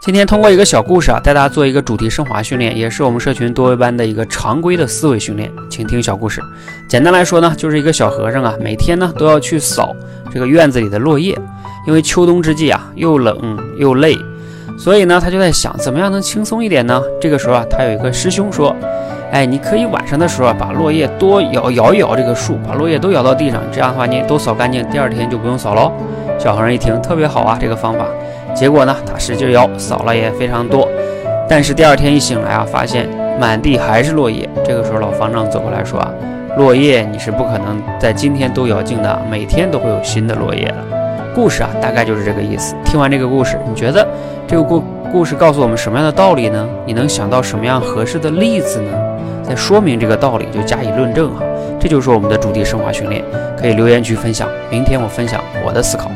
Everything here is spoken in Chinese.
今天通过一个小故事啊，带大家做一个主题升华训练，也是我们社群多维班的一个常规的思维训练。请听小故事。简单来说呢，就是一个小和尚啊，每天呢都要去扫这个院子里的落叶，因为秋冬之际啊，又冷又累，所以呢，他就在想怎么样能轻松一点呢？这个时候啊，他有一个师兄说：“哎，你可以晚上的时候啊，把落叶多摇摇一摇这个树，把落叶都摇到地上，这样的话你都扫干净，第二天就不用扫喽。”小和尚一听，特别好啊，这个方法。结果呢，他使劲摇，扫了也非常多。但是第二天一醒来啊，发现满地还是落叶。这个时候，老方丈走过来说啊：“落叶你是不可能在今天都摇尽的，每天都会有新的落叶的。”故事啊，大概就是这个意思。听完这个故事，你觉得这个故故事告诉我们什么样的道理呢？你能想到什么样合适的例子呢？在说明这个道理就加以论证啊。这就是我们的主题升华训练，可以留言区分享。明天我分享我的思考。